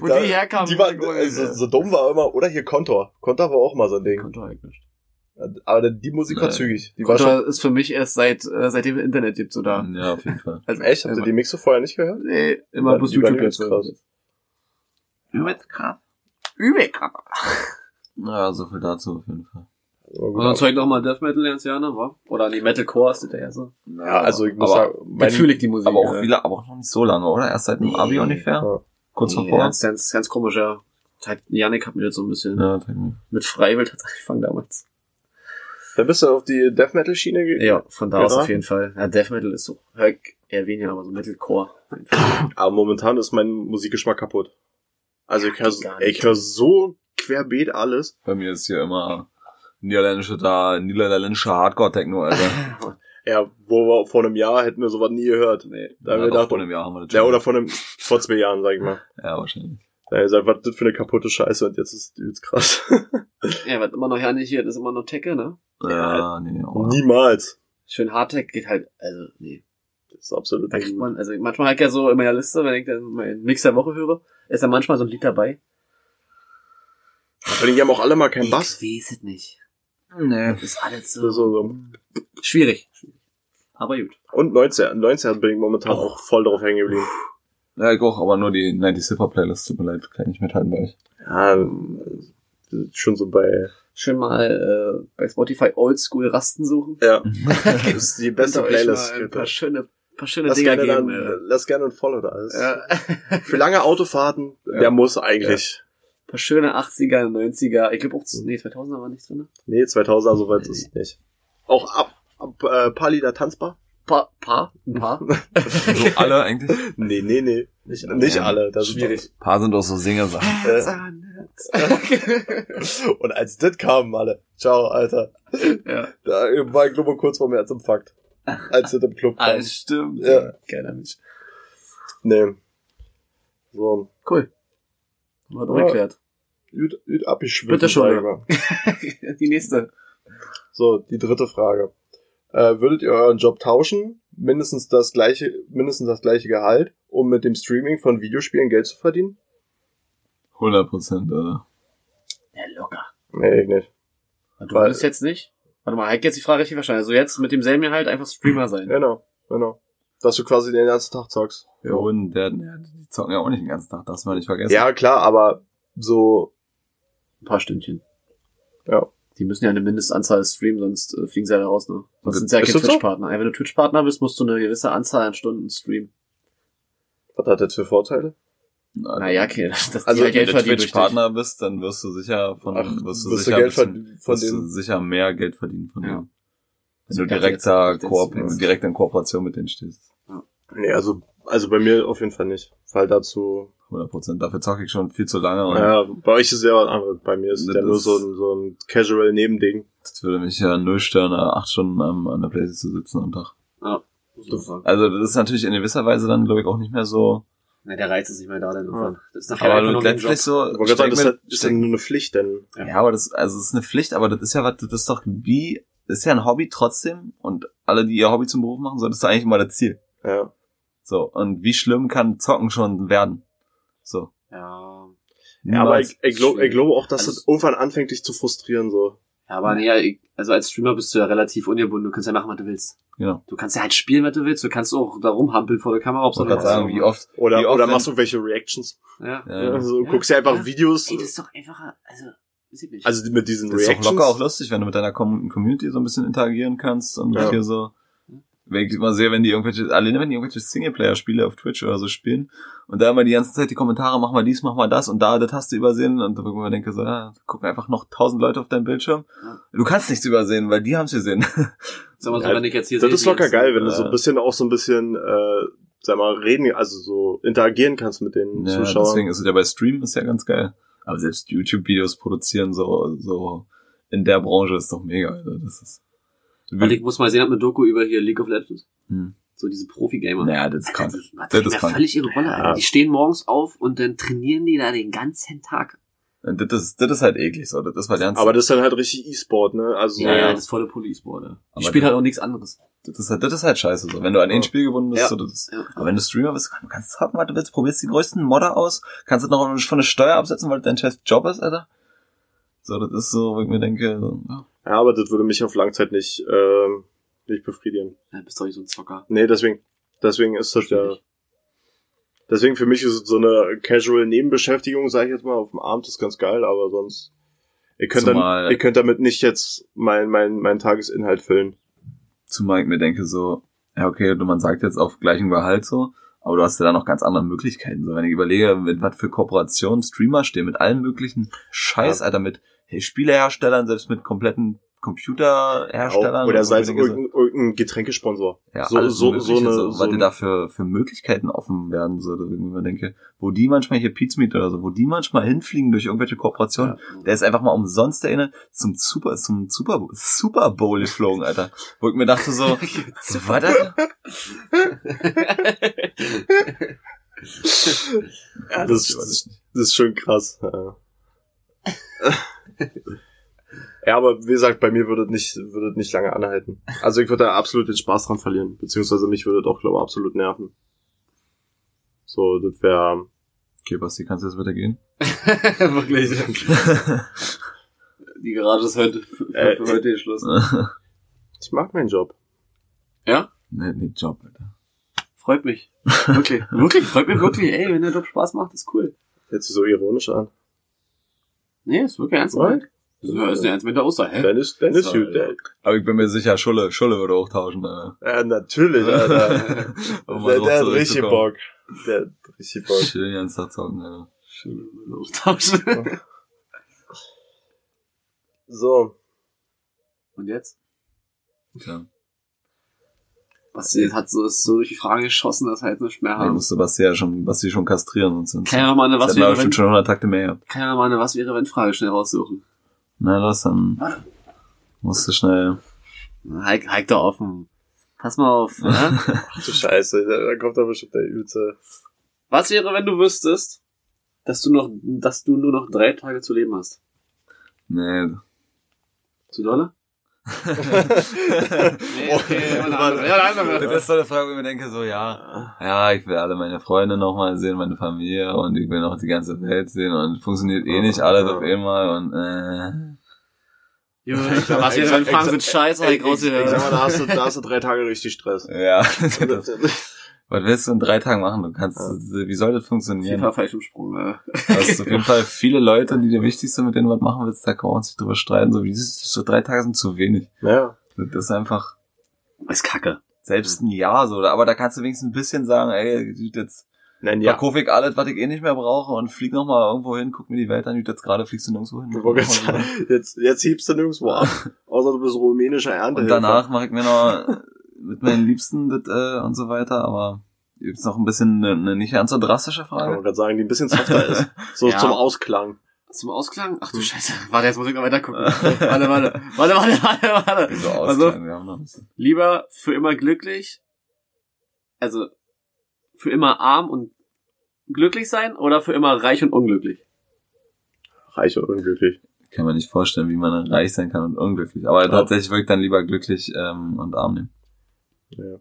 Wo Da- die herkamen. die war, also, so dumm war immer, oder hier Kontor. Kontor war auch mal so ein Ding. Kontor eigentlich. Aber die Musik war zügig. Die war Kontor schon, ist für mich erst seit, äh, seitdem es Internet gibt, so da. Ja, auf jeden Fall. Also, echt? Habt ihr die Mixo vorher nicht gehört? Nee, immer Die bloß YouTube übelst jetzt. krass. Übelst krass. Übel krass. Ja, so viel dazu auf jeden Fall. Gut, Und dann zeigt noch mal Death Metal ins Jahr, ne, wa? Oder nee, Metalcore ist das ja so. Ja, also ich muss aber, sagen, mein, fühle ich die Musik. aber auch ja. wieder, aber auch noch nicht so lange, oder? Erst seit dem Abi Nee. ungefähr. Ja. Kurz Nee, davor. Ganz, ganz, ganz komisch, ja. Janik hat mir das so ein bisschen Ja, mit Freiwild hat angefangen damals. Da bist du auf die Death Metal Schiene gegangen. Ja, von da aus Ja. auf jeden Fall. Ja, Death Metal ist so, ich eher weniger, aber so Metalcore. einfach. Aber momentan ist mein Musikgeschmack kaputt. Also ich höre hör so querbeet alles. Bei mir ist hier immer niederländische da, niederländische Hardcore-Techno, Alter. Ja, wo wir vor einem Jahr hätten wir sowas nie gehört. Nee. Da haben ja, wir gedacht, vor einem Jahr haben wir das ja, schon. oder vor einem, vor zwei Jahren, sag ich mal. Ja, wahrscheinlich. Da gesagt, was ist das für eine kaputte Scheiße und jetzt ist übelst krass. Ja, was immer noch ja nicht hier, das ist immer noch Tecke, ne? Ja, nee, oh. Niemals. Schön Hardtech geht halt, also, nee. Das ist absolut Da kriegt man, also manchmal halt ja so in meiner Liste, wenn ich dann meinen Mix der Woche höre, ist da manchmal so ein Lied dabei. Allem, die haben auch alle mal keinen Bass. Ich weiß es nicht. Nee. Das ist alles So, so, so. schwierig. Aber gut. Und 19, 19 bin ich momentan Oh. auch voll drauf hängen geblieben. Ja, ich auch, aber nur die 90 Hip Hop Playlist, tut mir leid, kann ich nicht mithalten bei euch. Ja, das ist schon so bei, Schön mal äh, bei Spotify Oldschool Rasten suchen. ja, das ist die beste Playlist. Ein paar schöne, paar schöne Lass Dinger gerne, geben. dann, äh. lass gerne ein Follow da. Das ist- Ja. Für lange Autofahrten, Ja. der muss eigentlich. paar schöne 80er, 90er. Ich glaube auch, nee, 2000er war nichts drin. Nee, 2000er, soweit ist es nicht. Auch ab, ab äh, paar Lieder tanzbar. Paar, paar, ein paar. So alle eigentlich. Nee, nee, nee. Nicht Nicht Ja, alle. Das ist schwierig. Ein paar sind auch so Singersachen. doch- Und als das kam, alle. Ciao, Alter. ja. Da war ich glaube kurz vor mir als Fakt. Als das im Club Ah, kam. stimmt. Ja. Geiler Mensch. Nee. So. Cool. Haben wir doch Ja. erklärt. Gut, gut abgeschwitzt. Bitte schon. Die nächste. So, die dritte Frage. Äh, würdet ihr euren Job tauschen? Mindestens das gleiche, mindestens das gleiche Gehalt, um mit dem Streaming von Videospielen Geld zu verdienen? 100 Prozent, oder? Ja, locker. Nee, ich nicht. Du Weil- willst jetzt nicht? Warte mal, Heik jetzt die Frage richtig verstanden. Also jetzt mit demselben Gehalt einfach Streamer sein. Genau, genau. Dass du quasi den ganzen Tag zockst. Ja, und der, der, die zocken ja auch nicht den ganzen Tag, darfst du mal nicht vergessen. Ja, klar, aber so, Ein paar Stündchen. ja. Die müssen ja eine Mindestanzahl streamen, sonst äh, fliegen sie ja raus, ne? Sonst Ist sind sie ja kein so? Twitch-Partner. Ja, wenn du Twitch-Partner bist, musst du eine gewisse Anzahl an Stunden streamen. Was hat das für Vorteile? Naja, okay, das, das Also, ja Geld wenn du. Twitch-Partner bist, dann wirst du sicher von, Ach, wirst du wirst sicher, Geld bisschen, von wirst du sicher mehr Geld verdienen von Ja. denen. Wenn Also du direkt da, Koop direkt in Kooperation mit denen stehst. Nee, also, also bei mir auf jeden Fall nicht. Weil dazu, 100 Prozent. Dafür zocke ich schon viel zu lange und ja, bei euch ist ja was anderes. Bei mir ist es Das ja nur so ein, so ein casual Nebending. das würde mich ja null stören, acht Stunden am, an der Playstation zu sitzen am Tag. Ja, man sagen. Also das ist natürlich in gewisser Weise dann, glaube ich, auch nicht mehr so. Na, der Reiz ist nicht mehr da, denn Ja. Das ist nachher Aber letztlich so. Ich wollte gerade sagen, das halt- ist ja nur eine Pflicht, denn Ja, aber das, also es ist eine Pflicht, aber das ist ja was, das ist doch wie, das ist ja ein Hobby trotzdem und alle, die ihr Hobby zum Beruf machen, so, das ist eigentlich immer das Ziel. ja. So, und wie schlimm kann Zocken schon werden? So. Ja. Ja, aber ich, ich glaube glaub auch, dass Also- das irgendwann anfängt, dich zu frustrieren, so. Ja, aber nee, also als Streamer bist du ja relativ ungebunden. Du kannst ja machen, was du willst. Genau. Du kannst ja halt spielen, was du willst. Du kannst auch da rumhampeln vor der Kamera, ob gerade sagen, wie oft, Oder, Wie oft oder machst du irgendwelche Reactions. Ja. Ja. Ja, so, Ja. guckst dir einfach Ja. Videos. Ey, das ist doch einfacher, also, also mit diesen das ist doch Reactions. locker auch lustig, wenn du mit deiner Com Community so ein bisschen interagieren kannst und Ja. hier so, wenn ich immer sehe, wenn die irgendwelche, alleine wenn die irgendwelche Singleplayer-Spiele auf Twitch oder so spielen und da immer die ganze Zeit die Kommentare, mach mal dies, mach mal das und da, das hast du übersehen und da wo ich mir denke so, ja, gucken einfach noch tausend Leute auf deinem Bildschirm. Du kannst nichts übersehen, weil die haben's gesehen. Sag mal so, Ja, wenn ich jetzt hier Das sehe, ist locker jetzt- geil, wenn du äh, so ein bisschen auch so ein bisschen, äh, sag mal, reden, also so interagieren kannst mit den Ja, Zuschauern. deswegen ist es ja bei Stream ist ja ganz geil. Aber selbst YouTube-Videos produzieren so, so in der Branche ist doch mega, Alter. Das ist. Warte, ich muss mal sehen, hat eine Doku über hier League of Legends. Hm. So diese Profi-Gamer. Naja, das ist krank. Die, Das das ist völlig ihre Rolle, Alter. Ja. Die stehen morgens auf und dann trainieren die da den ganzen Tag. Und Das ist, das ist halt eklig, so. Das ist halt ernst. Aber das ist dann halt richtig E-Sport, ne? Also, Ja, ja, das ist volle Police-Sport, ja. Die Aber spielen die- halt auch nichts anderes. das ist halt, das ist halt scheiße, so. Wenn du an ein. Spiel gebunden bist, Ja. so, das ist, Ja. aber wenn du Streamer bist, du kannst zocken, was du willst, probierst die größten Modder aus, kannst du noch von der Steuer absetzen, weil das dein scheiß Job ist, Alter. So, das ist so, wo ich mir denke, so, ja. Ja, aber das würde mich auf Langzeit nicht, ähm, nicht befriedigen. Ja, bist doch nicht so ein Zocker. Nee, deswegen, deswegen ist das ja, deswegen für mich ist es so eine casual Nebenbeschäftigung, sage ich jetzt mal, auf dem Abend ist ganz geil, aber sonst, ihr könnt, Zumal- dann, ihr könnt damit nicht jetzt mein, mein, mein Tagesinhalt füllen. Zumal ich mir denke so, ja okay, du, man sagt jetzt auf gleichem Gehalt so, aber du hast ja da noch ganz andere Möglichkeiten. So, wenn ich überlege, mit was für Kooperationen Streamer stehen, mit allen möglichen Scheiß, Ja. Alter, mit Spieleherstellern, selbst mit kompletten Computerherstellern. Oder und sei es so, irgendein, irgendein Getränkesponsor. ja, so, alles so, so eine, so, so was dir ein- da für, für Möglichkeiten offen werden, so, ich mir denke, wo die manchmal hier Pizza Meet oder so, wo die manchmal hinfliegen durch irgendwelche Kooperationen, Ja. der ist einfach mal umsonst eine zum Super, zum Super, Super Bowl geflogen, Alter. Wo ich mir dachte so, was, Alter? Ja, das, das, das ist schon krass. Ja. ja, aber wie gesagt, bei mir würde es nicht, würde es nicht lange anhalten. Also ich würde da absolut den Spaß dran verlieren, beziehungsweise mich würde es auch, glaube ich, absolut nerven. So, das wäre, Okay, Basti, kannst du jetzt bitte gehen? Wirklich. Die Garage ist heute für, Äh, für heute geschlossen. ich mag meinen Job. Ja? nee, nee, Job, Alter. Freut mich. Wirklich. wirklich, freut mich wirklich. Ey, wenn der Job Spaß macht, ist cool. Hört sich so ironisch an. Nee, ist wirklich ernst gemeint. Das ist eine ernst mit der Aussage, hä? Dann ist, dann ist So, gut, ja. ey. Aber ich bin mir sicher, Schulle, Schulle würde auch tauschen, Alter. Ja, natürlich, Alter. Um der, der hat richtig. Bock. Der hat richtig Bock. Schön ganzen Tag zocken, Alter. Schön, wenn wir austauschen. So. Und jetzt? Tja. Basti hat so, ist so durch die Frage geschossen, dass er jetzt nicht mehr Ich haben. musste Basti ja schon, Basti schon kastrieren, sonst sind Kann ja noch mal eine was wäre, bestimmt wenn, schon 100 Takte mehr gehabt. kann ja noch mal eine Was wäre, wenn Frage schnell raussuchen. Na, das dann musste schnell. Heik, Heik da offen. Pass mal auf, ne? Ach du Scheiße, da kommt da bestimmt der übelste. Was wäre, wenn du wüsstest, dass du noch, dass du nur noch drei Tage zu leben hast? Nee. Zu dolle? Nee, okay, eine. Ja, eine andere. Das ist so eine Frage, wo ich mir denke, so, ja, ja, ich will alle meine Freunde nochmal sehen, meine Familie und ich will noch die ganze Welt sehen und funktioniert eh nicht alles auf einmal und, äh, Junge, was wäre, wenn Fragen sind scheiße, Ich, ich, ich sag rausgehört. mal, da hast, du, da hast du drei Tage richtig Stress. ja. das, was willst du in drei Tagen machen? Du kannst, wie soll das funktionieren? FIFA falsch im Sprung, äh. Du hast auf jeden Fall viele Leute, die dir wichtig sind, mit denen du was machen willst, da kann man sich drüber streiten, so wie so drei Tage sind zu wenig. Ja. Das ist einfach, Ist kacke. selbst ein Jahr so, aber da kannst du wenigstens ein bisschen sagen, ey, jetzt Nein, ja. ja. verkaufe ich alles, was ich eh nicht mehr brauche und flieg noch mal irgendwo hin, guck mir die Welt an, jetzt gerade fliegst du nirgendwo hin. Gerade sagen, Jetzt, jetzt hiebst du nirgendwo ab. Außer du bist rumänischer Ernte. Und danach mache ich mir noch mit meinen Liebsten das, äh, und so weiter, aber gibt's noch ein bisschen eine, eine nicht ganz so drastische Ich wollte Frage. gerade sagen, die ein bisschen softer ist. So Ja. zum Ausklang. Zum Ausklang? Ach du Scheiße. Warte, jetzt muss ich noch weiter gucken. warte, warte. Warte, warte, warte, warte. So Also, ausklang, wir haben noch ein bisschen. lieber für immer glücklich, also für immer arm und glücklich sein oder für immer reich und unglücklich? Reich und unglücklich. Ich kann mir nicht vorstellen, wie man reich sein kann und unglücklich. Aber tatsächlich würde ich dann lieber glücklich ähm, und arm nehmen. Ja.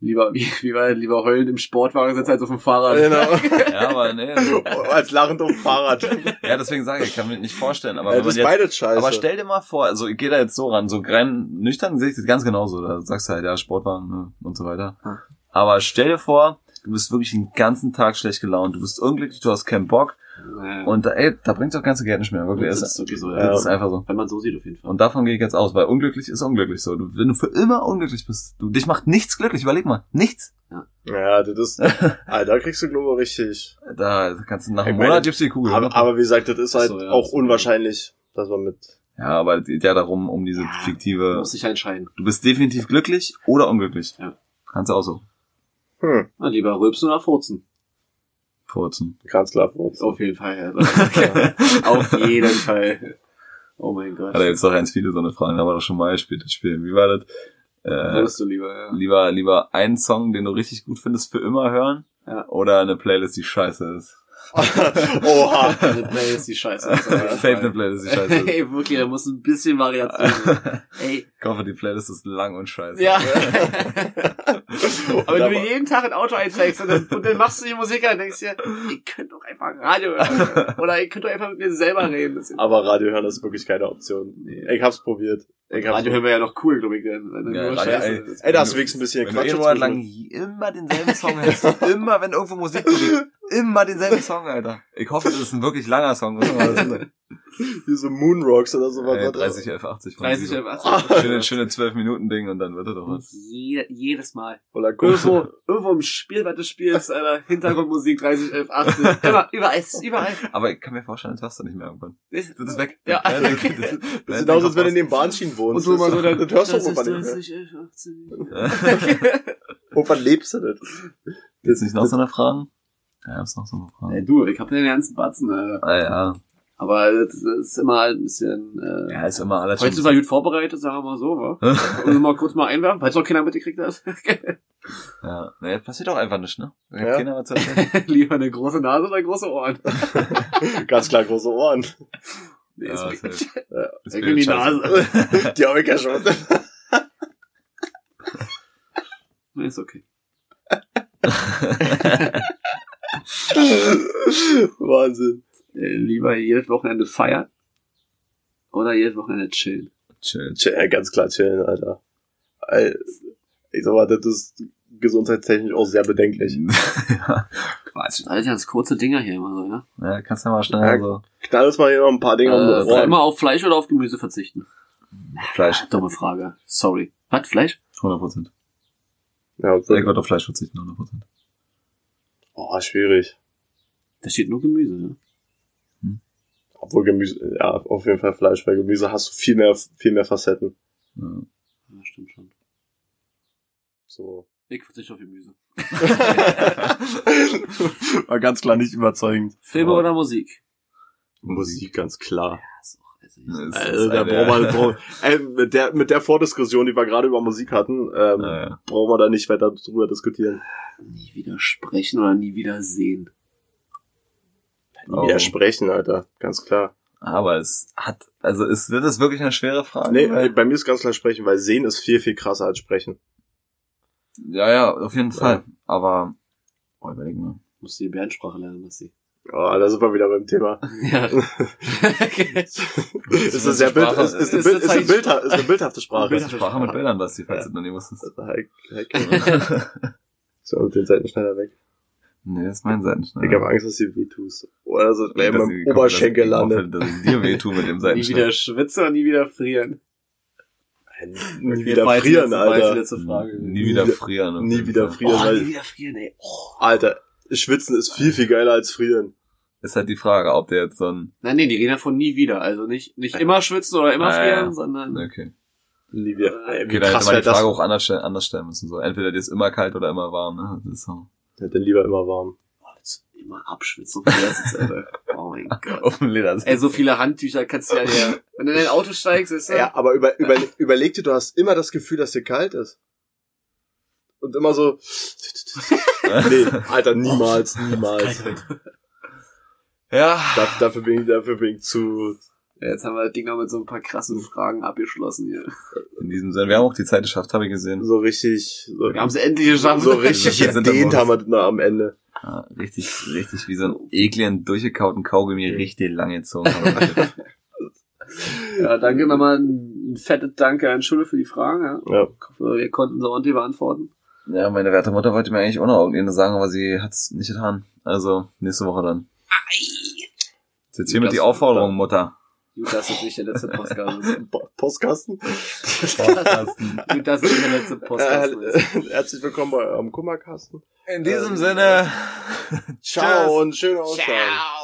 Lieber, wie, wie war lieber heulend im Sportwagen sitzen als auf dem Fahrrad. Genau. Ja, aber nee. So. Als lachend auf dem Fahrrad. Ja, deswegen sage ich, ich kann mir nicht vorstellen. Aber Ja, das ist jetzt beides scheiße. Aber stell dir mal vor, also ich gehe da jetzt so ran, so rein nüchtern sehe ich das ganz genauso. Da sagst du halt, ja, Sportwagen ne, und so weiter. Hm. Aber stell dir vor, du bist wirklich den ganzen Tag schlecht gelaunt, du bist unglücklich, du hast keinen Bock Naja, und da, ey, da bringt auch ganze Geld nicht mehr, wirklich. das Das, ist wirklich so, Ja. ja. das ist einfach so. Wenn man so sieht, auf jeden Fall. Und davon gehe ich jetzt aus, weil unglücklich ist unglücklich so. Du, wenn du für immer unglücklich bist, du, dich macht nichts glücklich, überleg mal, nichts. Ja, das ist, Alter, da kriegst du glaube ich richtig. Da kannst du nach einem Monat gibst du die Kugel. Aber, oder? aber wie gesagt, das ist halt so, ja. auch unwahrscheinlich, dass man mit, ja, aber es geht ja darum, um diese Man fiktive, muss sich entscheiden. du bist definitiv glücklich oder unglücklich. Ja. Kannst du auch so. hm, Na, lieber rülpsen oder furzen. Furzen. ganz klar. Wurz. Auf jeden Fall, ja. auf jeden Fall. Oh mein Gott. Hat er jetzt doch ganz viele so eine Fragen, da war doch schon mal gespielt, das Spiel. Wie war das? Äh, Würdest du lieber, ja. lieber, lieber einen Song, den du richtig gut findest, für immer hören? Ja. Oder eine Playlist, die scheiße ist? Oha. Eine Playlist, die scheiße ist. Safe eine Playlist, die scheiße ist. Ey, wirklich, da muss ein bisschen Variation sein. Ey, Ich hoffe, die Playlist ist lang und scheiße. ja. Aber wenn du jeden Tag ein Auto einsteigst und dann, und dann machst du die Musik an und denkst dir, ihr könnt doch einfach Radio hören. Oder ihr könnt doch einfach mit mir selber reden. Aber Radio hören ist wirklich keine Option. Ich hab's probiert. Ich hab's Radio hören wir ja noch cool, glaube ich. Dann. Wenn Ja, nur Radio- Scheiße ey. ist. Ey, da hast du wenigstens ein bisschen Wenn du Quatsch einen Monat lang immer denselben Song hörst, immer wenn irgendwo Musik liegt, immer denselben Song, Alter. Ich hoffe, das ist ein wirklich langer Song. Das? Wie so Moonrocks oder sowas. Ey, 30, 11, 80. von 30, diesem- 80. Schöne, schöne 12 Minuten Ding und dann wird er doch was. Jede, jedes Mal. Oder. Irgendwo, irgendwo im Spiel, was du spielst, Alter, Hintergrundmusik 30, 11, 80. Immer, überall, ist überall. Aber ich kann mir vorstellen, das hörst du nicht mehr irgendwann. Das Das ist weg. Ja. dann- Das ist genauso, als wenn du in den Bahnschienen wohnst. Und so mal so, das, das hörst du das ist irgendwann nicht mehr. 30, 11, 80. Irgendwann lebst du das. Gibt's nicht noch so eine Fragen? Ja, gibt's noch so eine Frage. Ey, du, ich hab den ganzen Batzen, Alter. Ah, ja. Aber das ist immer halt ein bisschen, äh, Ja, ist immer alles heute sind wir gut vorbereitet, sagen wir mal so, wa? Und mal kurz mal einwerfen, falls noch keiner mitgekriegt hat. Ja, naja, passiert auch einfach nicht, ne? Ich Ja. keiner was. Lieber eine große Nase oder große Ohren? Ganz klar große Ohren. Nee, Ja, ist heißt, Ja, das ich in die. Nase. Die hab ich ja schon. Nee, ist okay. Wahnsinn. Äh, lieber jedes Wochenende feiern oder jedes Wochenende chillen. Chill. Chill, ganz klar chillen, Alter. Ich sag mal, das ist gesundheitstechnisch auch sehr bedenklich. ja. Quatsch. Das sind alles ganz kurze Dinger hier immer so, ja? ja, kannst du mal schnell Ja, so Knall uns mal hier noch ein paar Dinge Äh, um die immer auf Fleisch oder auf Gemüse verzichten? Fleisch. Dumme Frage. Sorry. Was? Fleisch? 100 Prozent. Ja, Ich würde auf Fleisch verzichten, 100 Prozent. oh, schwierig. Da steht nur Gemüse, ne? Obwohl Gemüse, ja, auf jeden Fall Fleisch, weil Gemüse hast du viel mehr, viel mehr Facetten. Ja. Ja, stimmt schon. So. Ich verzichte auf Gemüse. War ganz klar nicht überzeugend. Filme oder Musik? Musik, ganz klar. Ist auch- also Also, da eine- brauchen wir, brauchen, ey, mit der, mit der Vordiskussion, die wir gerade über Musik hatten, ähm, Naja. brauchen wir da nicht weiter drüber diskutieren. Nie wieder sprechen oder nie wieder sehen. Oh. Ja, sprechen, Alter. Ganz klar. Aber es hat, also ist, wird es wirklich eine schwere Frage? Nee, Weil- ey, bei mir ist ganz klar sprechen, weil sehen ist viel, viel krasser als sprechen. ja, ja, auf jeden Fall. Aber, oh, überleg mal. Musst du die Bärensprache lernen, Massi. Oh, da sind wir wieder beim Thema. Ja. ist eine sehr Bild, Sprache? ist, ist, eine, Ist eine ist, eine Bildha ist eine bildhafte Sprache. Bildhafte Sprache mit. Bildern, was die, falls Ja. du noch nie wusstest. So, den Seitenschneider weg. Nee, das ist mein Seitenschneider. Ich habe Angst, dass du weh tust. Oder gleich Dass beim sie- Oberschenkel dass- landet. Dass ich dir wehtue mit dem nie Seitenschneider. wieder schwitzen und nie wieder frieren. Nie wieder frieren, letzte- war jetzt die Alter. letzte Frage. Nie wieder frieren. auf Nie wieder frieren, Oh, nie wieder frieren, ey. Oh. Alter, schwitzen ist viel, viel geiler als frieren. Ist halt die Frage, ob der jetzt so ein, Nein, nee, die reden ja von nie wieder. Also nicht, nicht immer schwitzen oder immer Ah, frieren, ja. sondern okay. Nie wieder. Wie Okay, da hätte krass man die Frage auch anders, stellen- anders stellen müssen. So, entweder dir ist immer kalt oder immer warm, ne? Das ist so. Hätte lieber immer warm. oh, das immer abschwitzen. Oh mein Gott. Auf dem Leder. Ey, so viele Handtücher kannst du ja dir, wenn du in dein Auto steigst, ist Ja, aber über, über, überleg dir, du hast immer das Gefühl, dass dir kalt ist. Und immer so, nee, Alter, niemals, niemals. ja. Dafür, dafür bin ich, dafür bin ich zu, Ja, jetzt haben wir das Ding noch mit so ein paar krassen Fragen abgeschlossen hier. In diesem Sinne, wir haben auch die Zeit geschafft, habe ich gesehen. so richtig, so, Wir haben es endlich geschafft. so richtig gedehnt haben wir das noch am Ende. Ja, richtig, richtig wie so ein ekligen, durchgekauten Kaugummi richtig lang gezogen. Ja, danke nochmal ein fettes Danke an Schule für die Fragen. Ja. Ja. Ich hoffe, wir konnten so ordentlich beantworten. ja, meine werte Mutter wollte mir eigentlich auch noch irgendwas sagen, aber sie hat's nicht getan. Also, nächste Woche dann. Jetzt hiermit die Aufforderung, Mutter. Gut, dass es nicht der letzte Podcast ist. Po- Postkasten. Gut, dass es nicht der letzte Podcast ist. Äh, herzlich willkommen bei eurem Kummerkasten. In diesem Sinne, Ciao und schöne Ostern. Ciao.